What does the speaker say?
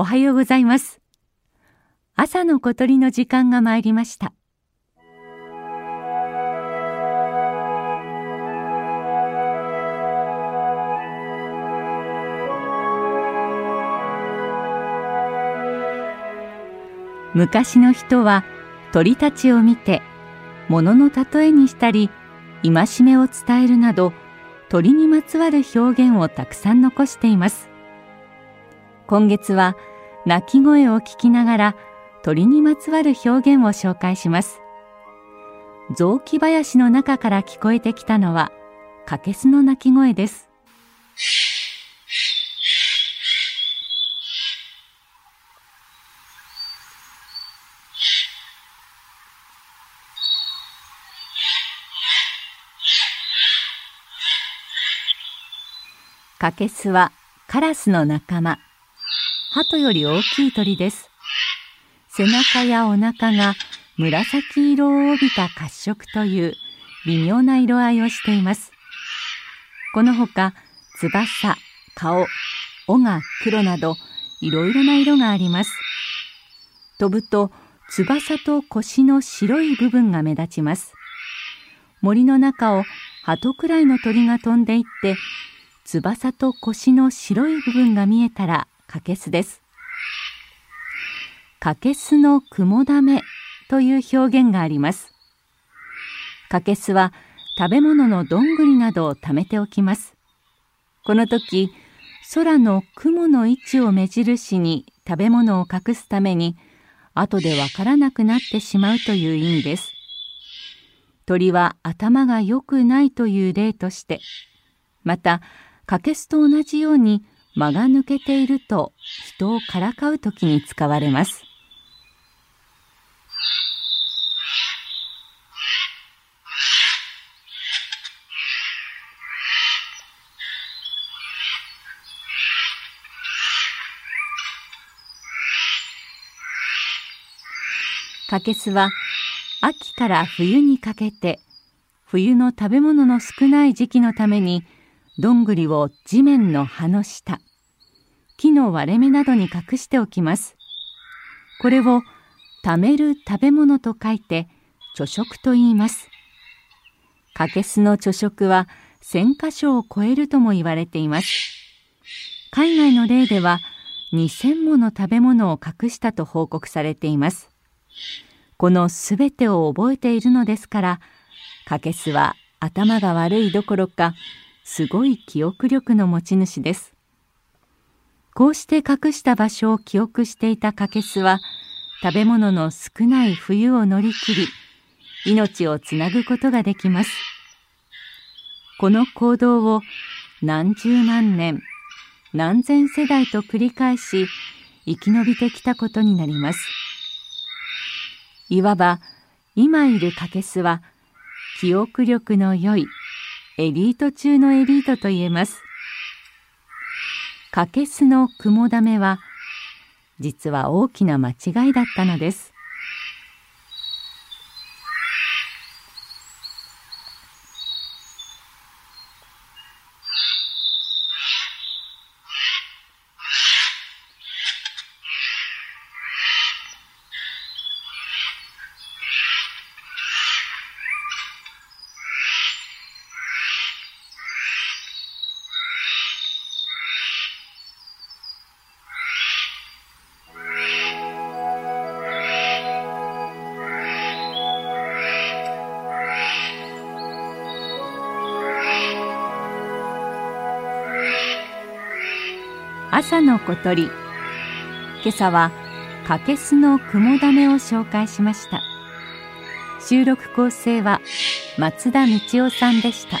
おはようございます。朝の小鳥の時間が参りました。昔の人は鳥たちを見て物の例えにしたり戒めを伝えるなど鳥にまつわる表現をたくさん残しています。今月は鳴き声を聞きながら鳥にまつわる表現を紹介します雑木林の中から聞こえてきたのはカケスの鳴き声ですカケスはカラスの仲間。鳩より大きい鳥です。背中やお腹が紫色を帯びた褐色という微妙な色合いをしています。このほか、翼、顔、尾が黒などいろいろな色があります。飛ぶと翼と腰の白い部分が目立ちます。森の中を鳩くらいの鳥が飛んでいって翼と腰の白い部分が見えたらカケスです。カケスの雲だめという表現があります。カケスは食べ物のどんぐりなどを貯めておきます。この時、空の雲の位置を目印に食べ物を隠すために、後でわからなくなってしまうという意味です。鳥は頭が良くないという例として、またカケスと同じように間が抜けていると人をからかう時に使われます。カケスは秋から冬にかけて冬の食べ物の少ない時期のためにどんぐりを地面の葉の下、木の割れ目などに隠しておきます。これを貯める食べ物と書いて貯食と言います。カケスの貯食は1000箇所を超えるとも言われています。海外の例では2000もの食べ物を隠したと報告されています。このすべてを覚えているのですから、カケスは頭が悪いどころかすごい記憶力の持ち主です。こうして隠した場所を記憶していたカケスは、食べ物の少ない冬を乗り切り、命をつなぐことができます。この行動を何十万年、何千世代と繰り返し、生き延びてきたことになります。いわば、今いるカケスは、記憶力の良いエリート中のエリートと言えます。かけすの雲だめは、実は大きな間違いだったのです。朝の小鳥今朝はかけすの雲だめを紹介しました収録構成は松田道夫さんでした。